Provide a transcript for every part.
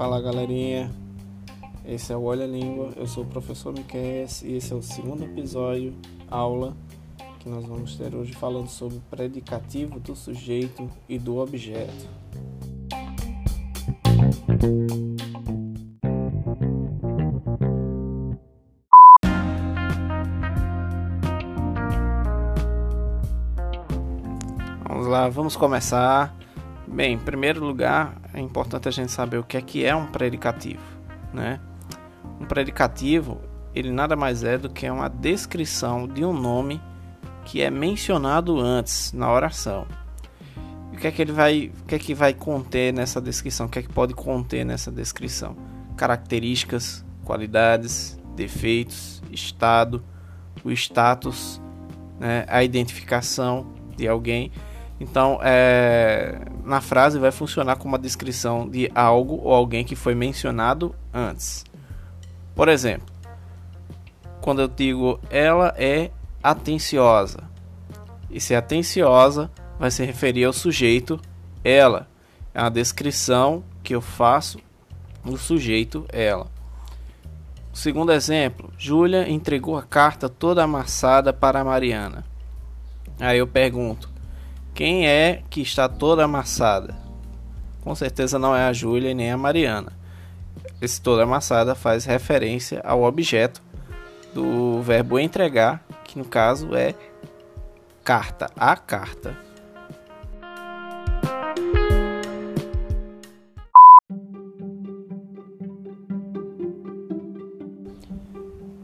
Fala galerinha, esse é o Olha Língua, eu sou o professor Miquel e esse é o segundo episódio, aula, que nós vamos ter hoje falando sobre o predicativo do sujeito e do objeto. Vamos lá, vamos começar. Bem, em primeiro lugar, é importante a gente saber o que é que é um predicativo, né? Um predicativo, ele nada mais é do que uma descrição de um nome que é mencionado antes na oração. E o que é que ele vai, o que é que vai conter nessa descrição? O que é que pode conter nessa descrição? Características, qualidades, defeitos, estado, o status, né? a identificação de alguém então, é, na frase vai funcionar como uma descrição de algo ou alguém que foi mencionado antes. Por exemplo, quando eu digo ela é atenciosa, e se atenciosa vai se referir ao sujeito ela. É uma descrição que eu faço do sujeito ela. Segundo exemplo, Júlia entregou a carta toda amassada para a Mariana. Aí eu pergunto: quem é que está toda amassada? Com certeza não é a Júlia nem a Mariana. Esse toda amassada faz referência ao objeto do verbo entregar, que no caso é carta, a carta.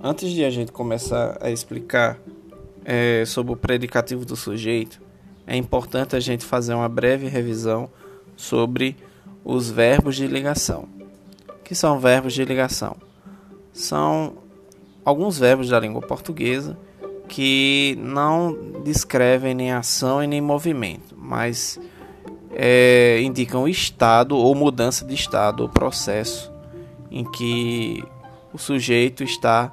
Antes de a gente começar a explicar é, sobre o predicativo do sujeito, é importante a gente fazer uma breve revisão sobre os verbos de ligação. O que são verbos de ligação? São alguns verbos da língua portuguesa que não descrevem nem ação e nem movimento, mas é, indicam estado ou mudança de estado ou processo em que o sujeito está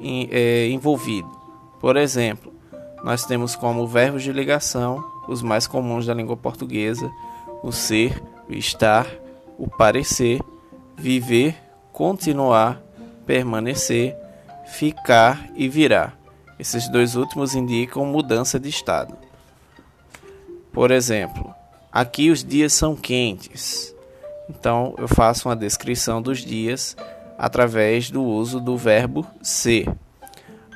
em, é, envolvido. Por exemplo, nós temos como verbos de ligação os mais comuns da língua portuguesa: o ser, o estar, o parecer, viver, continuar, permanecer, ficar e virar. Esses dois últimos indicam mudança de estado. Por exemplo, aqui os dias são quentes. Então eu faço uma descrição dos dias através do uso do verbo ser.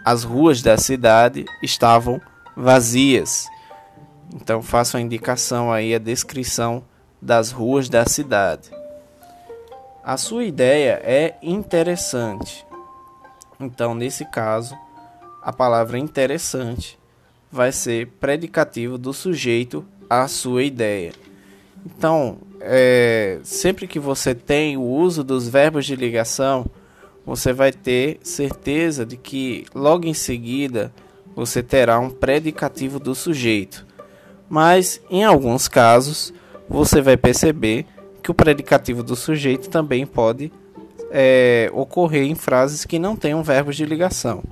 As ruas da cidade estavam vazias. Então faço a indicação aí, a descrição das ruas da cidade. A sua ideia é interessante. Então, nesse caso, a palavra interessante vai ser predicativo do sujeito à sua ideia. Então, é, sempre que você tem o uso dos verbos de ligação, você vai ter certeza de que logo em seguida você terá um predicativo do sujeito. Mas em alguns casos você vai perceber que o predicativo do sujeito também pode é, ocorrer em frases que não tenham verbos de ligação.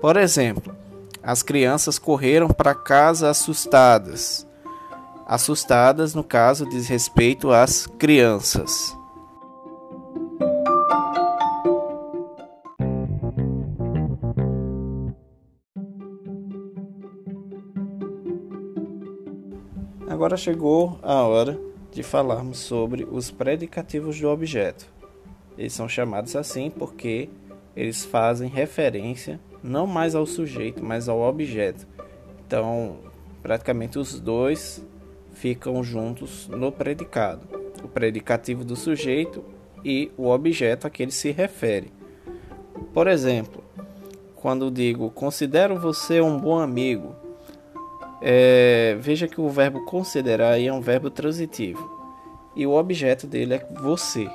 Por exemplo, as crianças correram para casa assustadas. Assustadas, no caso, diz respeito às crianças. Agora chegou a hora de falarmos sobre os predicativos do objeto. Eles são chamados assim porque eles fazem referência não mais ao sujeito, mas ao objeto. Então, praticamente os dois ficam juntos no predicado: o predicativo do sujeito e o objeto a que ele se refere. Por exemplo, quando digo considero você um bom amigo, é, veja que o verbo considerar é um verbo transitivo e o objeto dele é você.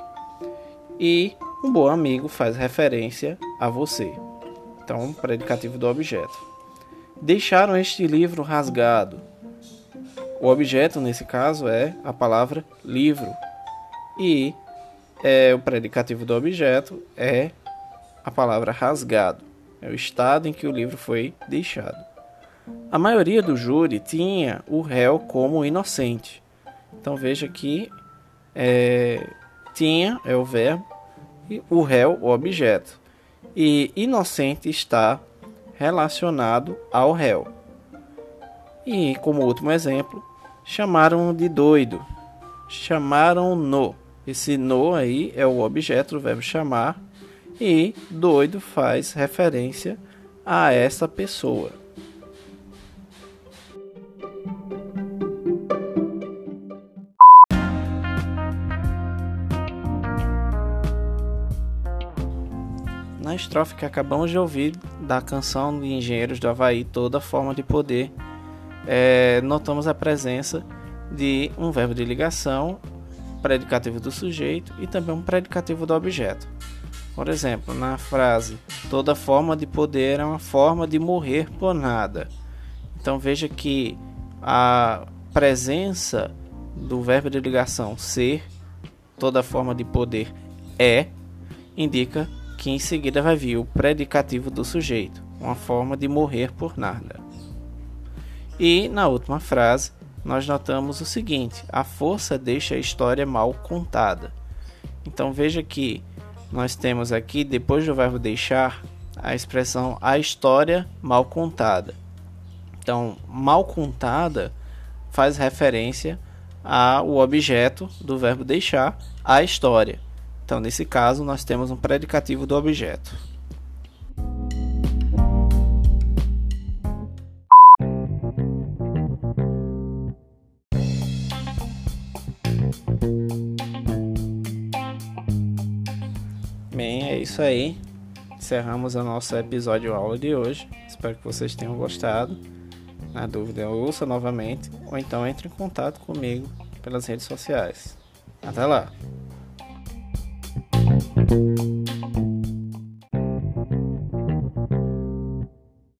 E um bom amigo faz referência a você. Então, predicativo do objeto. Deixaram este livro rasgado. O objeto, nesse caso, é a palavra livro. E é, o predicativo do objeto é a palavra rasgado. É o estado em que o livro foi deixado. A maioria do júri tinha o réu como inocente. Então veja que é, Tinha é o verbo e o réu o objeto. E inocente está relacionado ao réu. E como último exemplo, chamaram de doido. Chamaram no. Esse no aí é o objeto do verbo chamar e doido faz referência a essa pessoa. Na estrofe que acabamos de ouvir da canção de Engenheiros do Havaí, Toda Forma de Poder, é, notamos a presença de um verbo de ligação, predicativo do sujeito e também um predicativo do objeto. Por exemplo, na frase toda forma de poder é uma forma de morrer por nada. Então veja que a presença do verbo de ligação ser, toda forma de poder é, indica que em seguida vai vir o predicativo do sujeito, uma forma de morrer por nada. E na última frase, nós notamos o seguinte: a força deixa a história mal contada. Então veja que nós temos aqui, depois do verbo deixar, a expressão a história mal contada. Então, mal contada faz referência ao objeto do verbo deixar, a história. Então, nesse caso, nós temos um predicativo do objeto. Bem, é isso aí. Encerramos o nosso episódio aula de hoje. Espero que vocês tenham gostado. Na dúvida, ouça novamente ou então entre em contato comigo pelas redes sociais. Até lá!